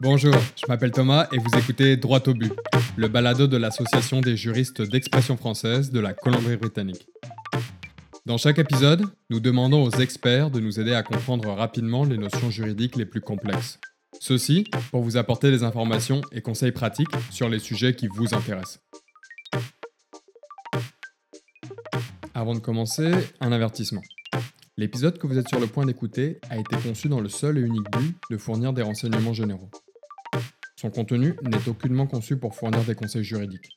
Bonjour, je m'appelle Thomas et vous écoutez Droit au but, le balado de l'Association des juristes d'expression française de la Colombie-Britannique. Dans chaque épisode, nous demandons aux experts de nous aider à comprendre rapidement les notions juridiques les plus complexes. Ceci pour vous apporter des informations et conseils pratiques sur les sujets qui vous intéressent. Avant de commencer, un avertissement. L'épisode que vous êtes sur le point d'écouter a été conçu dans le seul et unique but de fournir des renseignements généraux. Son contenu n'est aucunement conçu pour fournir des conseils juridiques.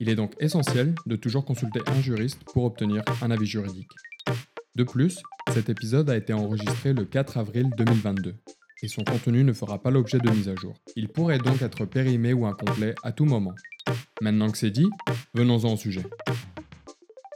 Il est donc essentiel de toujours consulter un juriste pour obtenir un avis juridique. De plus, cet épisode a été enregistré le 4 avril 2022 et son contenu ne fera pas l'objet de mise à jour. Il pourrait donc être périmé ou incomplet à tout moment. Maintenant que c'est dit, venons-en au sujet.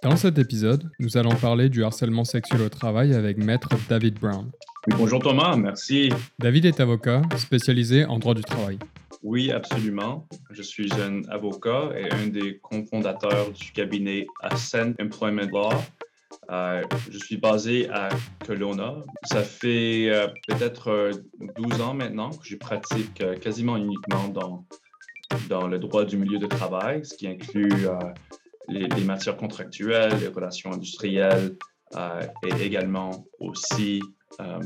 Dans cet épisode, nous allons parler du harcèlement sexuel au travail avec maître David Brown. Oui, bonjour Thomas, merci. David est avocat spécialisé en droit du travail. Oui, absolument. Je suis un avocat et un des cofondateurs du cabinet Ascent Employment Law. Euh, je suis basé à Kelowna. Ça fait euh, peut-être 12 euh, ans maintenant que je pratique quasiment uniquement dans, dans le droit du milieu de travail, ce qui inclut les, matières contractuelles, les relations industrielles euh, et également aussi euh,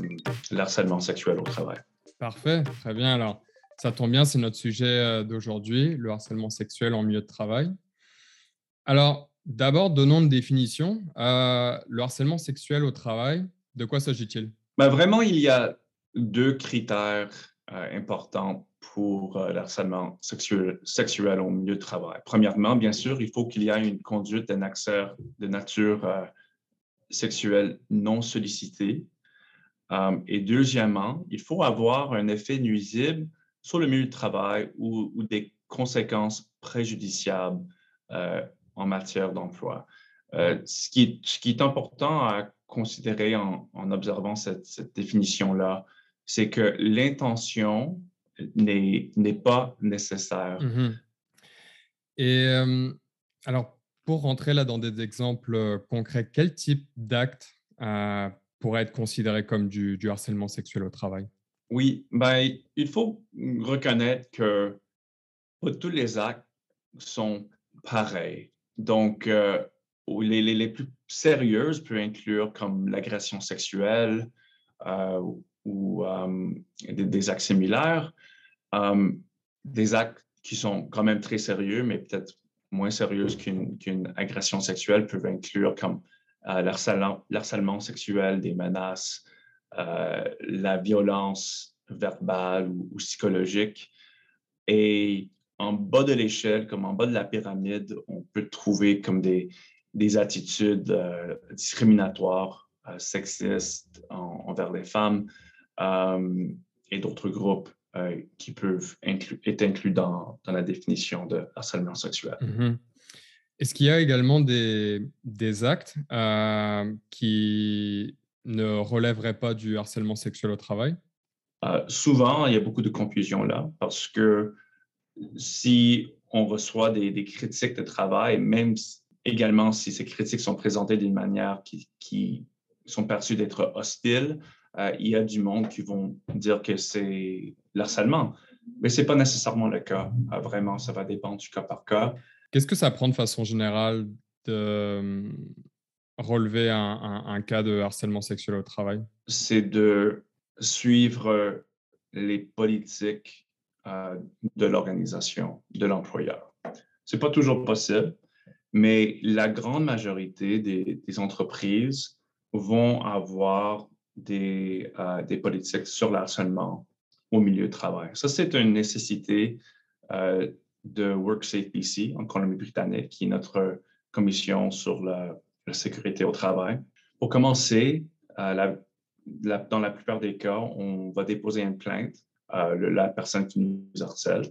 l'harcèlement sexuel au travail. Parfait, très bien. Alors, ça tombe bien, c'est notre sujet euh, d'aujourd'hui, le harcèlement sexuel en milieu de travail. Alors, d'abord, donnons une définition. le harcèlement sexuel au travail, de quoi s'agit-il? Ben, Vraiment, il y a deux critères importants pour euh, le harcèlement sexuel, au milieu de travail. Premièrement, bien sûr, il faut qu'il y ait une conduite d'un de nature euh, sexuelle non sollicitée. Euh, et deuxièmement, il faut avoir un effet nuisible sur le milieu de travail ou, des conséquences préjudiciables en matière d'emploi. ce, qui, est important à considérer en, observant cette définition-là, c'est que l'intention n'est pas nécessaire. Mmh Et alors, pour rentrer là dans des exemples euh, concrets, quel type d'acte euh, pourrait être considéré comme du, harcèlement sexuel au travail? Oui, ben, il faut reconnaître que pas tous les actes sont pareils. Donc, euh, les, les, plus sérieuses peuvent inclure comme l'agression sexuelle ou des, des, actes similaires. Hum, des actes qui sont quand même très sérieux, mais peut-être moins sérieux qu'une agression sexuelle peuvent inclure comme euh, l'harcèlement sexuel, des menaces, euh, la violence verbale ou, psychologique. Et en bas de l'échelle, comme en bas de la pyramide, on peut trouver comme des, des attitudes euh, discriminatoires, sexistes envers les femmes et d'autres groupes. Euh, qui peuvent être inclus dans, dans, la définition de harcèlement sexuel. Mm-hmm. Est-ce qu'il y a également des, des actes euh, qui ne relèveraient pas du harcèlement sexuel au travail? Euh, souvent, il y a beaucoup de confusion là parce que si on reçoit des, des critiques de travail, même également si ces critiques sont présentées d'une manière qui, qui sont perçues d'être hostiles, il y a du monde qui vont dire que c'est l'harcèlement. Mais ce n'est pas nécessairement le cas. Euh, vraiment, ça va dépendre du cas par cas. Qu'est-ce que ça prend de façon générale de euh, relever un, cas de harcèlement sexuel au travail? C'est de suivre les politiques euh, de l'organisation, de l'employeur. Ce n'est pas toujours possible, mais la grande majorité des, entreprises vont avoir des, des politiques sur l'harcèlement au milieu de travail. Ça, c'est une nécessité euh, de WorkSafe BC en Colombie-Britannique, qui est notre commission sur la, sécurité au travail. Pour commencer, euh, dans la plupart des cas, on va déposer une plainte, euh, la personne qui nous harcèle.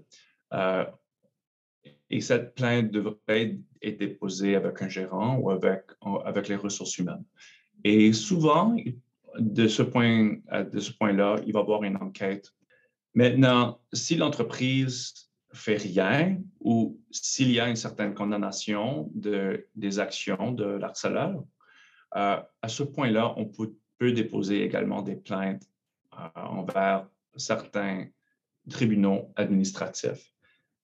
et cette plainte devrait être déposée avec un gérant ou avec, avec les ressources humaines. Et souvent, de ce point, de ce point-là, il va y avoir une enquête Maintenant, si l'entreprise fait rien ou s'il y a une certaine condamnation de, des actions de l'harceleur, euh, à ce point-là, on peut, déposer également des plaintes euh, envers certains tribunaux administratifs.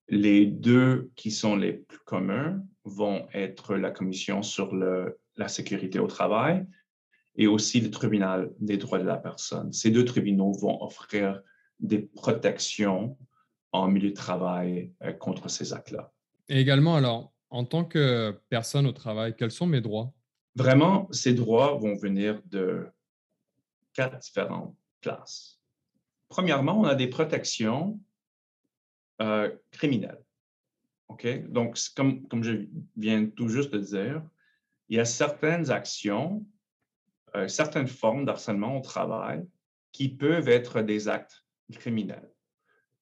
Les deux qui sont les plus communs vont être la Commission sur la sécurité au travail et aussi le tribunal des droits de la personne. Ces deux tribunaux vont offrir des protections en milieu de travail euh, contre ces actes-là. Et également, alors, en tant que personne au travail, quels sont mes droits? Vraiment, ces droits vont venir de quatre différentes places. Premièrement, on a des protections euh, criminelles. OK? Donc, comme, comme je viens tout juste de dire, il y a certaines actions euh, certaines formes d'harcèlement au travail qui peuvent être des actes criminels.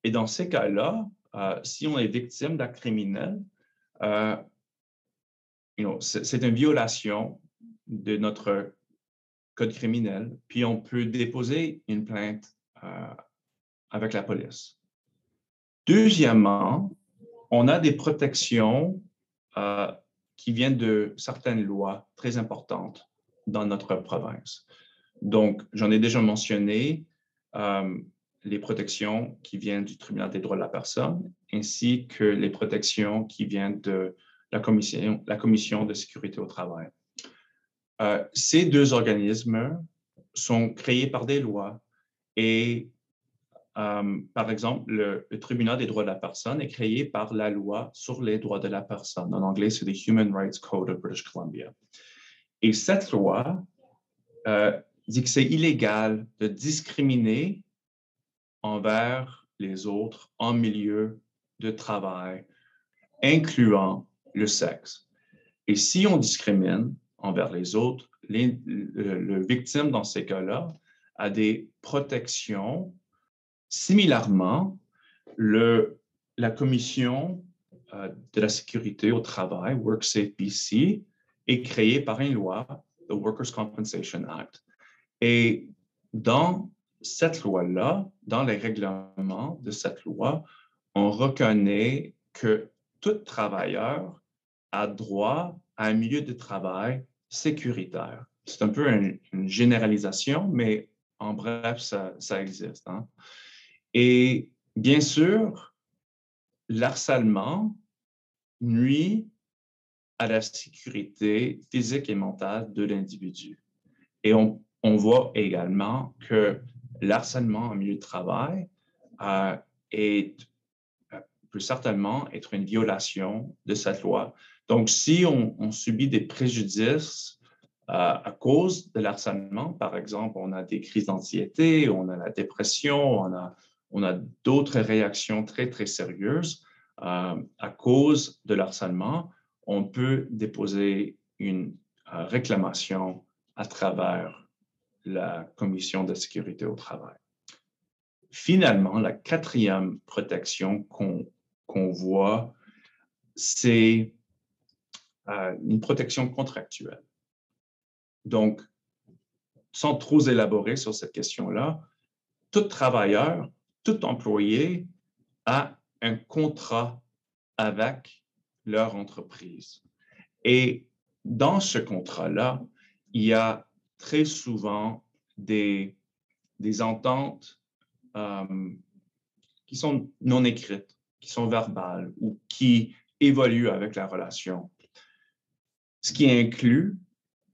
Et dans ces cas-là, euh, si on est victime d'actes criminels, euh, c'est une violation de notre code criminel, puis on peut déposer une plainte avec la police. Deuxièmement, on a des protections qui viennent de certaines lois très importantes dans notre province. Donc, j'en ai déjà mentionné euh, les protections qui viennent du tribunal des droits de la personne, ainsi que les protections qui viennent de la commission, de sécurité au travail. Euh, ces deux organismes sont créés par des lois et, euh, par exemple, le, le, tribunal des droits de la personne est créé par la loi sur les droits de la personne. En anglais, c'est le Human Rights Code of British Columbia. Et cette loi euh, dit que c'est illégal de discriminer envers les autres en milieu de travail, incluant le sexe. Et si on discrimine envers les autres, le, victime dans ces cas-là a des protections. Similairement, la Commission euh, de la sécurité au travail, WorkSafe BC, est créé par une loi, le Workers' Compensation Act. Et dans cette loi-là, dans les règlements de cette loi, on reconnaît que tout travailleur a droit à un milieu de travail sécuritaire. C'est un peu une, généralisation, mais en bref, ça, existe. Hein. Et bien sûr, l'harcèlement nuit à la sécurité physique et mentale de l'individu. Et on, voit également que l'harcèlement en milieu de travail euh, euh, peut certainement être une violation de cette loi. Donc, si on, subit des préjudices euh, à cause de l'harcèlement, par exemple, on a des crises d'anxiété, on a la dépression, on a d'autres réactions très, très sérieuses à cause de l'harcèlement, on peut déposer une euh, réclamation à travers la Commission de sécurité au travail. Finalement, la quatrième protection qu'on voit, c'est euh, une protection contractuelle. Donc, sans trop élaborer sur cette question-là, tout travailleur, tout employé a un contrat avec leur entreprise. Et dans ce contrat-là, il y a très souvent des, des ententes euh, qui sont non écrites, qui sont verbales ou qui évoluent avec la relation. Ce qui inclut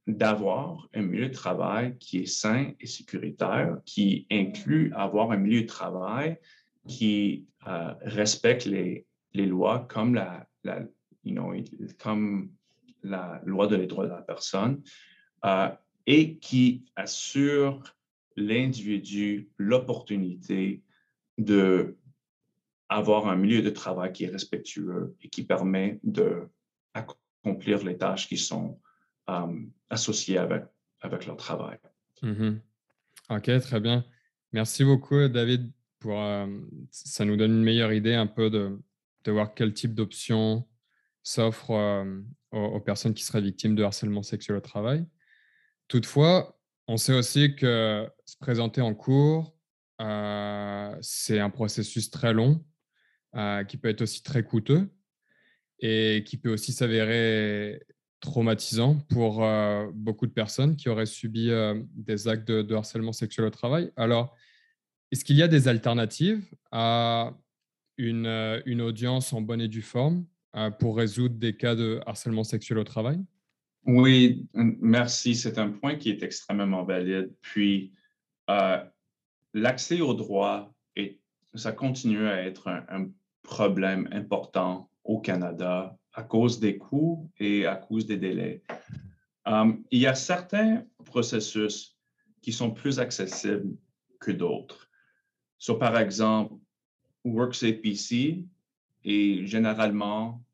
d'avoir un milieu de travail qui est sain et sécuritaire, qui inclut avoir un milieu de travail qui euh, respecte les, les lois comme la, la, comme la loi de les droits de la personne, euh, et qui assure l'individu l'opportunité de avoir un milieu de travail qui est respectueux et qui permet d'accomplir les tâches qui sont euh, associées avec, avec leur travail. Mm-hmm. OK, très bien. Merci beaucoup, David. Pour, euh, ça nous donne une meilleure idée un peu de, de voir quel type d'options s'offre euh, aux, personnes qui seraient victimes de harcèlement sexuel au travail. Toutefois, on sait aussi que se présenter en cours, euh, c'est un processus très long, euh, qui peut être aussi très coûteux et qui peut aussi s'avérer traumatisant pour beaucoup de personnes qui auraient subi des actes de, harcèlement sexuel au travail. Alors, Est-ce qu'il y a des alternatives à une, une audience en bonne et due forme? Pour résoudre des cas de harcèlement sexuel au travail? Oui, merci. C'est un point qui est extrêmement valide. Puis, euh, l'accès au droit, ça continue à être un, problème important au Canada à cause des coûts et à cause des délais. il y a certains processus qui sont plus accessibles que d'autres. So, par exemple, WorksAPC est généralement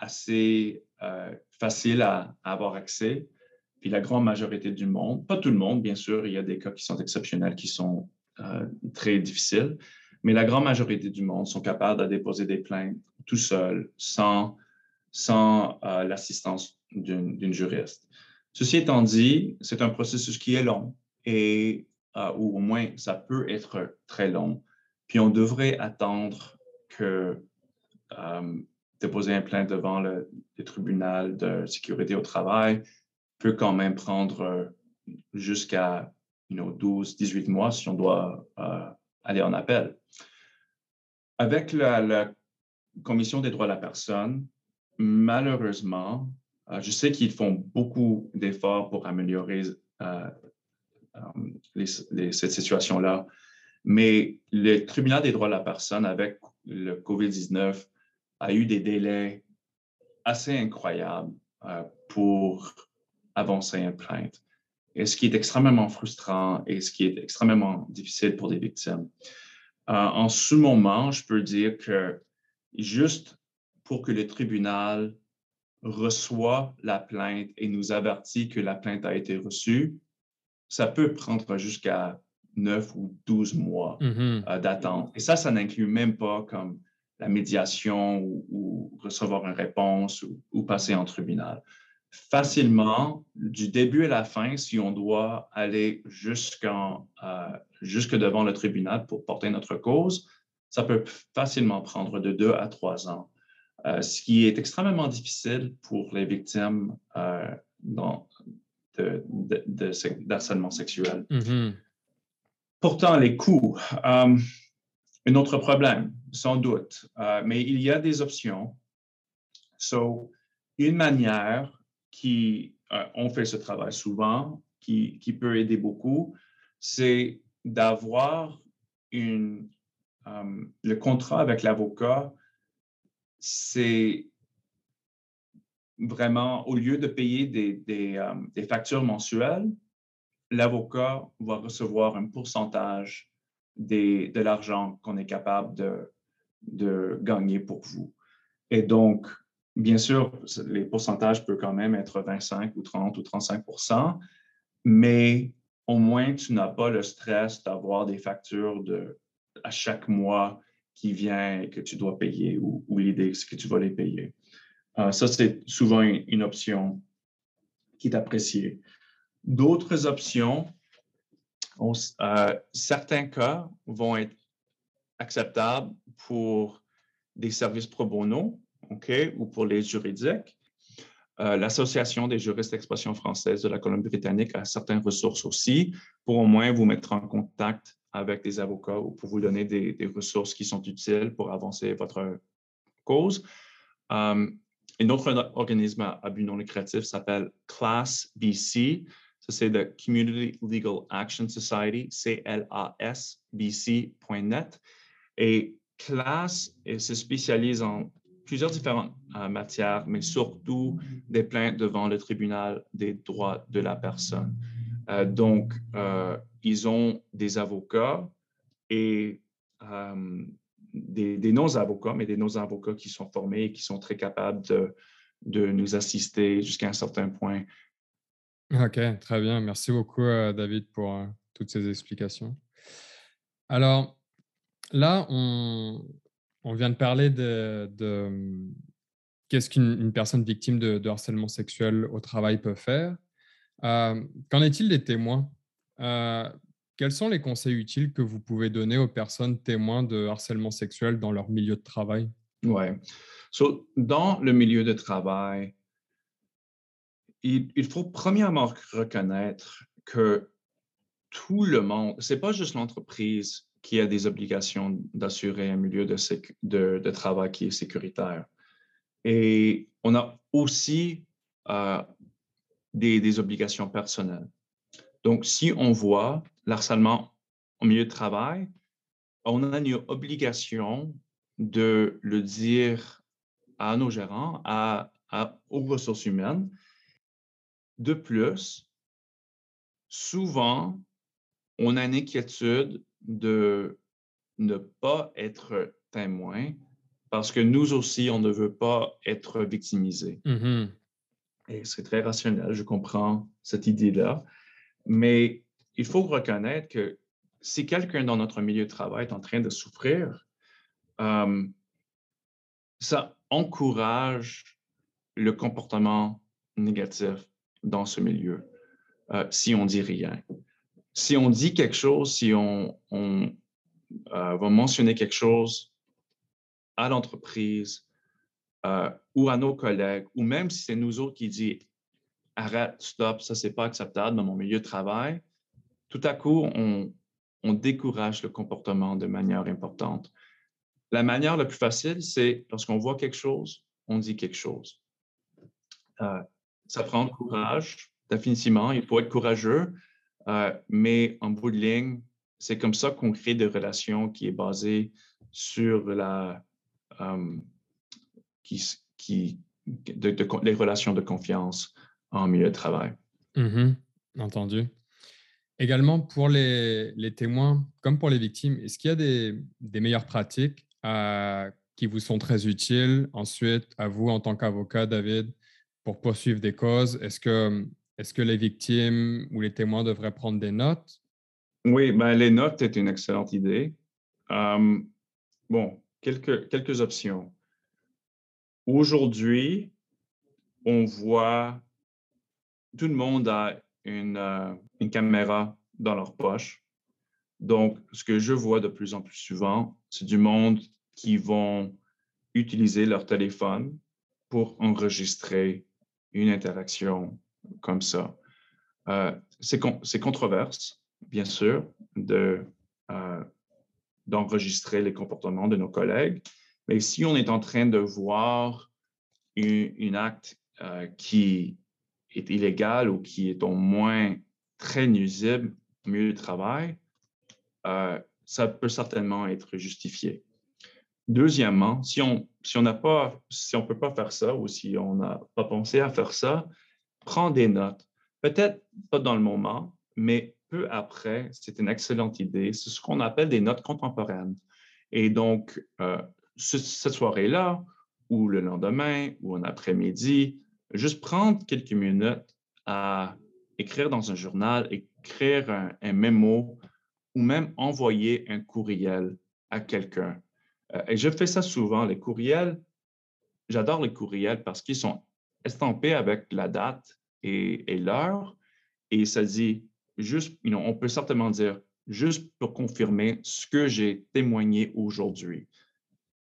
assez euh, facile à, avoir accès. Puis la grande majorité du monde, pas tout le monde, bien sûr, il y a des cas qui sont exceptionnels, qui sont euh, très difficiles, mais la grande majorité du monde sont capables de déposer des plaintes tout seuls, sans, sans euh, l'assistance d'une juriste. Ceci étant dit, c'est un processus qui est long et ou au moins ça peut être très long. Puis on devrait attendre que euh, déposer un plainte devant le, tribunal de sécurité au travail peut quand même prendre euh, jusqu'à you know, 12, 18 mois si on doit euh, aller en appel. Avec la, Commission des droits de la personne, malheureusement, je sais qu'ils font beaucoup d'efforts pour améliorer cette situation-là, mais le tribunal des droits de la personne, avec le COVID-19, a eu des délais assez incroyables euh, pour avancer une plainte. Et ce qui est extrêmement frustrant et ce qui est extrêmement difficile pour des victimes. Euh, en ce moment, je peux dire que juste pour que le tribunal reçoit la plainte et nous avertit que la plainte a été reçue, ça peut prendre jusqu'à 9 ou 12 mois mmh euh, d'attente. Et ça, ça n'inclut même pas comme la médiation ou, recevoir une réponse ou, passer en tribunal. Facilement, du début à la fin, si on doit aller jusqu'en, euh, jusque devant le tribunal pour porter notre cause, ça peut facilement prendre de 2 à 3 ans, euh, ce qui est extrêmement difficile pour les victimes dans, de, d'harcèlement sexuel. Mmh Pourtant, les coûts, euh, un autre problème, sans doute, euh, mais il y a des options. So, une manière qui, euh, on fait ce travail souvent, qui, qui peut aider beaucoup, c'est d'avoir une, le contrat avec l'avocat, c'est vraiment, au lieu de payer des, des, des factures mensuelles, l'avocat va recevoir un pourcentage de l'argent qu'on est capable de, de gagner pour vous. Et donc, bien sûr, les pourcentages peuvent quand même être 25 ou 30 ou 35% mais au moins, tu n'as pas le stress d'avoir des factures de, à chaque mois qui vient et que tu dois payer ou, l'idée que tu vas les payer. Euh, ça, c'est souvent une, option qui est appréciée. D'autres options, euh, certains cas vont être acceptables pour des services pro bono, OK, ou pour les juridiques. Euh, L'Association des juristes d'expression française de la Colombie-Britannique a certaines ressources aussi pour au moins vous mettre en contact avec des avocats ou pour vous donner des, ressources qui sont utiles pour avancer votre cause. Euh, un autre organisme à but non lucratif s'appelle Class BC c'est le Community Legal Action Society, CLASBC.net. Et CLAS se spécialise en plusieurs différentes euh, matières, mais surtout des plaintes devant le tribunal des droits de la personne. Euh, donc, euh, ils ont des avocats et des, non-avocats, mais des non-avocats qui sont formés et qui sont très capables de nous assister jusqu'à un certain point OK, très bien. Merci beaucoup, euh, David, pour euh, toutes ces explications. Alors, là, on, vient de parler de, mmh, qu'est-ce qu'une personne victime de, harcèlement sexuel au travail peut faire. Euh, qu'en est-il des témoins? Quels sont les conseils utiles que vous pouvez donner aux personnes témoins de harcèlement sexuel dans leur milieu de travail? Oui. dans le milieu de travail, il, faut premièrement reconnaître que tout le monde, ce n'est pas juste l'entreprise qui a des obligations d'assurer un milieu de, travail qui est sécuritaire. Et on a aussi euh, des, des, obligations personnelles. Donc, si on voit l'harcèlement au milieu de travail, on a une obligation de le dire à nos gérants, à, aux ressources humaines. De plus, souvent, on a une inquiétude de ne pas être témoin parce que nous aussi, on ne veut pas être victimisé. Mm-hmm. Et c'est très rationnel, je comprends cette idée-là. Mais il faut reconnaître que si quelqu'un dans notre milieu de travail est en train de souffrir, euh, ça encourage le comportement négatif dans ce milieu euh, si on dit rien. Si on dit quelque chose, si on, euh, va mentionner quelque chose à l'entreprise ou à nos collègues, ou même si c'est nous autres qui disent arrête, stop, ça c'est pas acceptable dans mon milieu de travail, tout à coup, on, décourage le comportement de manière importante. La manière la plus facile, c'est lorsqu'on voit quelque chose, on dit quelque chose. Euh, ça prend courage, définitivement. Il faut être courageux, euh, mais en bout de ligne, c'est comme ça qu'on crée des relations qui est basées sur la, euh, qui, qui les relations de confiance en milieu de travail. Mm-hmm. Entendu. Également, pour les, témoins, comme pour les victimes, est-ce qu'il y a des, meilleures pratiques euh, qui vous sont très utiles? Ensuite à vous en tant qu'avocat, David, pour poursuivre des causes? Est-ce que, est que les victimes ou les témoins devraient prendre des notes? Oui, ben, les notes est une excellente idée. Bon, quelques, quelques options. Aujourd'hui, on voit tout le monde a une, euh, une caméra dans leur poche. Donc, ce que je vois de plus en plus souvent, c'est du monde qui vont utiliser leur téléphone pour enregistrer une interaction comme ça. Euh, c'est controverse, bien sûr, de, euh, d'enregistrer les comportements de nos collègues, mais si on est en train de voir une, acte euh, qui est illégal ou qui est au moins très nuisible au milieu du travail, euh, ça peut certainement être justifié. Deuxièmement, si on si on n'a peut pas faire ça ou si on n'a pas pensé à faire ça, prends des notes. Peut-être pas dans le moment, mais peu après, c'est une excellente idée. C'est ce qu'on appelle des notes contemporaines. Et donc, euh, cette soirée-là, ou le lendemain, ou un après-midi, juste prendre quelques minutes à écrire dans un journal, écrire un mémo ou même envoyer un courriel à quelqu'un. Euh, et je fais ça souvent, les courriels. J'adore les courriels parce qu'ils sont estampés avec la date et, l'heure. Et ça dit juste, on peut certainement dire juste pour confirmer ce que j'ai témoigné aujourd'hui.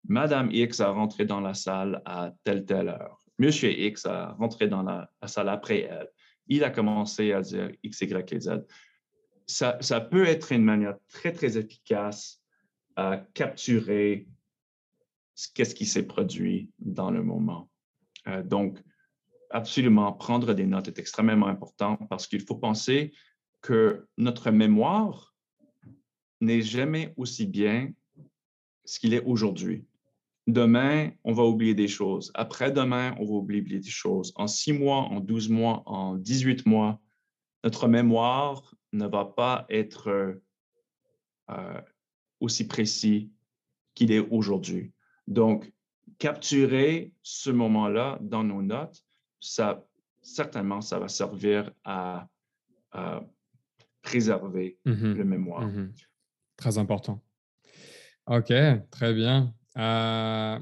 Madame X a rentré dans la salle à telle, telle heure. Monsieur X a rentré dans la, salle après elle. Il a commencé à dire X, Y et Z. Ça, ça peut être une manière très, très efficace à capturer qu'est-ce qui s'est produit dans le moment. Euh, donc, absolument, prendre des notes est extrêmement important parce qu'il faut penser que notre mémoire n'est jamais aussi bien ce qu'il est aujourd'hui. Demain, on va oublier des choses. Après-demain, on va oublier des choses. En six mois, en douze mois, en dix-huit mois, notre mémoire ne va pas être euh, aussi précis qu'il est aujourd'hui. Donc, capturer ce moment-là dans nos notes, ça, certainement, ça va servir à, préserver mmh le mémoire. Mmh très important. OK, très bien. Euh,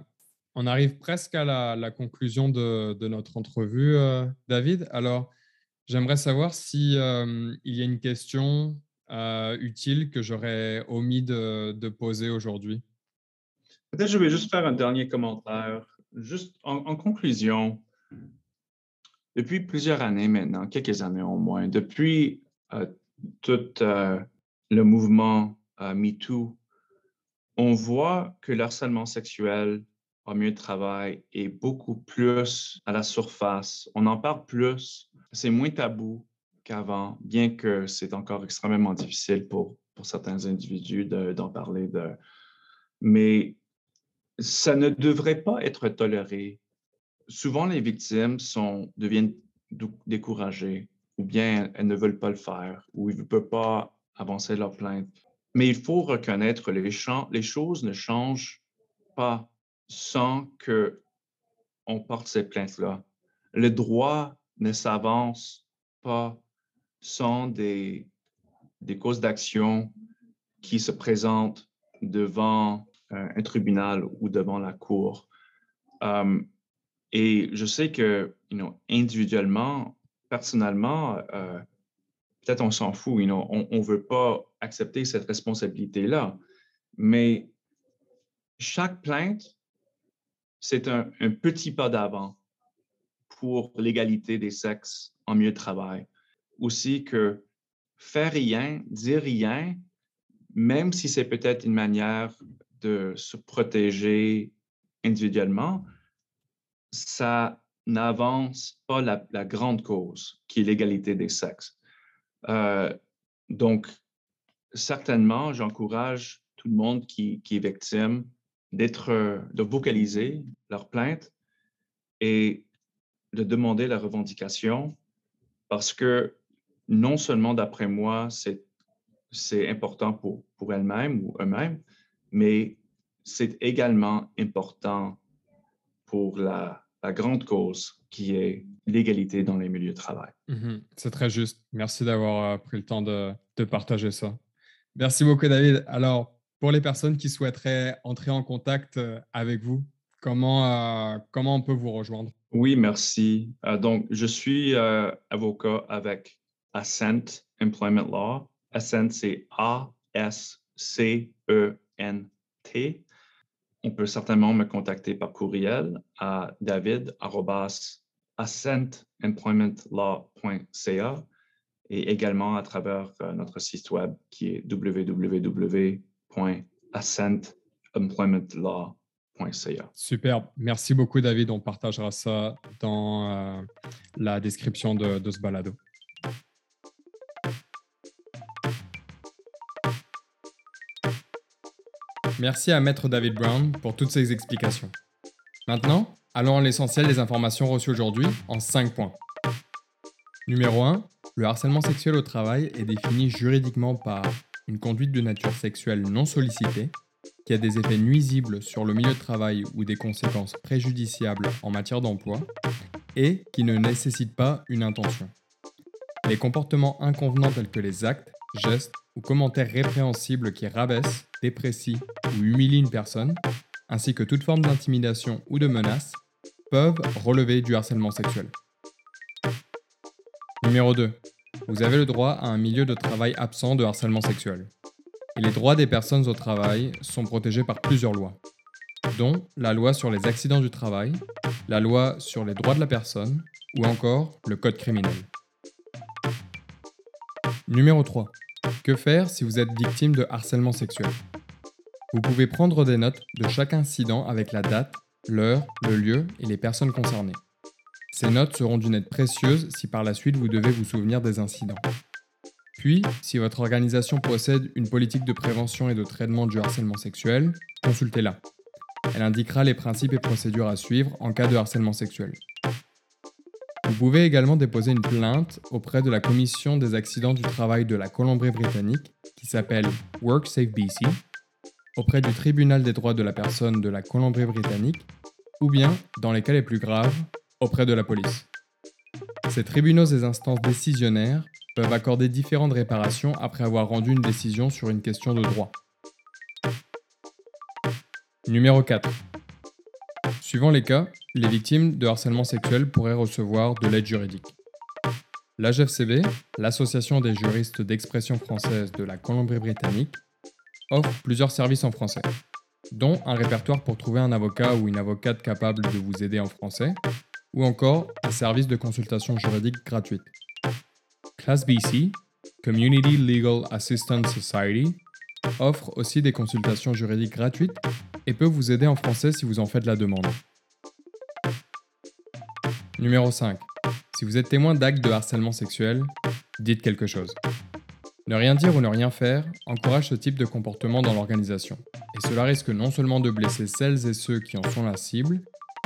on arrive presque à la, conclusion de, notre entrevue, euh, David. Alors, j'aimerais savoir si euh, il y a une question utile que j'aurais omis de, poser aujourd'hui? Peut-être je vais juste faire un dernier commentaire. Juste en, conclusion, depuis plusieurs années maintenant, quelques années au moins, depuis tout le mouvement MeToo on voit que l'harcèlement sexuel en milieu de travail est beaucoup plus à la surface. On en parle plus. C'est moins tabou qu'avant, bien que c'est encore extrêmement difficile pour, pour certains individus d'en parler. De... Mais ça ne devrait pas être toléré. Souvent, les victimes sont, deviennent découragées ou bien elles ne veulent pas le faire ou ils ne peuvent pas avancer leur plainte. Mais il faut reconnaître les, les choses ne changent pas sans que on porte ces plaintes-là. Le droit ne s'avance pas sans des, causes d'action qui se présentent devant euh, un tribunal ou devant la cour. Um, et je sais que, individuellement, personnellement, euh, peut-être on s'en fout, on ne veut pas accepter cette responsabilité-là, mais chaque plainte, c'est un, un, petit pas d'avant pour l'égalité des sexes en milieu de travail. Aussi que faire rien, dire rien, même si c'est peut-être une manière de se protéger individuellement, ça n'avance pas la, grande cause qui est l'égalité des sexes. Euh, donc, certainement, j'encourage tout le monde qui, qui est victime d'être, de vocaliser leur plainte et de demander la revendication parce que non seulement d'après moi, c'est, important pour, pour elles-mêmes ou eux-mêmes, mais c'est également important pour la, la grande cause qui est l'égalité dans les milieux de travail. Mhm. c'est très juste. Merci d'avoir euh, pris le temps de, de, partager ça. Merci beaucoup, David. Alors, pour les personnes qui souhaiteraient entrer en contact euh, avec vous, comment, euh, comment on peut vous rejoindre? Oui, merci. donc, je suis avocat avec Ascent Employment Law. Ascent, c'est A-S-C-E-N-T on peut certainement me contacter par courriel à david.ascentemploymentlaw.ca et également à travers euh, notre site web qui est www.ascentemploymentlaw.ca. Super. Merci beaucoup, David. On partagera ça dans euh, la description de, de ce balado. Merci à Maître David Brown pour toutes ces explications. Maintenant, allons à l'essentiel des informations reçues aujourd'hui en 5 points. Numéro 1. Le harcèlement sexuel au travail est défini juridiquement par une conduite de nature sexuelle non sollicitée qui a des effets nuisibles sur le milieu de travail ou des conséquences préjudiciables en matière d'emploi et qui ne nécessite pas une intention. Les comportements inconvenants tels que les actes, gestes ou commentaires répréhensibles qui rabaissent, déprécient ou humilient une personne, ainsi que toute forme d'intimidation ou de menace, peuvent relever du harcèlement sexuel. Numéro 2. Vous avez le droit à un milieu de travail absent de harcèlement sexuel. Et les droits des personnes au travail sont protégés par plusieurs lois, dont la loi sur les accidents du travail, la loi sur les droits de la personne ou encore le code criminel. Numéro 3. Que faire si vous êtes victime de harcèlement sexuel? Vous pouvez prendre des notes de chaque incident avec la date, l'heure, le lieu et les personnes concernées. Ces notes seront d'une aide précieuse si par la suite vous devez vous souvenir des incidents. Puis, si votre organisation possède une politique de prévention et de traitement du harcèlement sexuel, consultez-la. Elle indiquera les principes et procédures à suivre en cas de harcèlement sexuel. Vous pouvez également déposer une plainte auprès de la Commission des accidents du travail de la Colombie-Britannique, qui s'appelle WorkSafe BC, auprès du Tribunal des droits de la personne de la Colombie-Britannique, ou bien, dans les cas les plus graves, auprès de la police. Ces tribunaux et instances décisionnaires peuvent accorder différentes réparations après avoir rendu une décision sur une question de droit. Numéro 4. Suivant les cas, les victimes de harcèlement sexuel pourraient recevoir de l'aide juridique. L'AGFCB, l'Association des juristes d'expression française de la Colombie-Britannique, offre plusieurs services en français, dont un répertoire pour trouver un avocat ou une avocate capable de vous aider en français, ou encore un service de consultation juridique gratuite. Class BC, Community Legal Assistance Society, offre aussi des consultations juridiques gratuites et peut vous aider en français si vous en faites la demande. Numéro 5. Si vous êtes témoin d'actes de harcèlement sexuel, dites quelque chose. Ne rien dire ou ne rien faire encourage ce type de comportement dans l'organisation, et cela risque non seulement de blesser celles et ceux qui en sont la cible,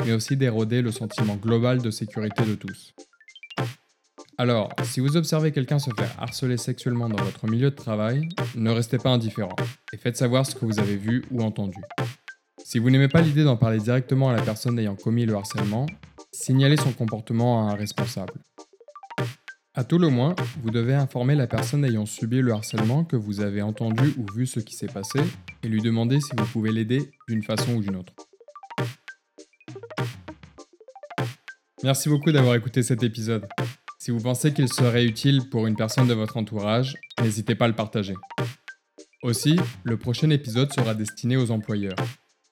mais aussi d'éroder le sentiment global de sécurité de tous. Alors, si vous observez quelqu'un se faire harceler sexuellement dans votre milieu de travail, ne restez pas indifférent et faites savoir ce que vous avez vu ou entendu. Si vous n'aimez pas l'idée d'en parler directement à la personne ayant commis le harcèlement, signalez son comportement à un responsable. À tout le moins, vous devez informer la personne ayant subi le harcèlement que vous avez entendu ou vu ce qui s'est passé et lui demander si vous pouvez l'aider d'une façon ou d'une autre. Merci beaucoup d'avoir écouté cet épisode. Si vous pensez qu'il serait utile pour une personne de votre entourage, n'hésitez pas à le partager. Aussi, le prochain épisode sera destiné aux employeurs,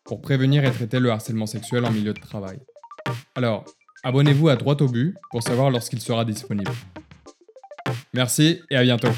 pour prévenir et traiter le harcèlement sexuel en milieu de travail. Alors, abonnez-vous à Droite au but pour savoir lorsqu'il sera disponible. Merci et à bientôt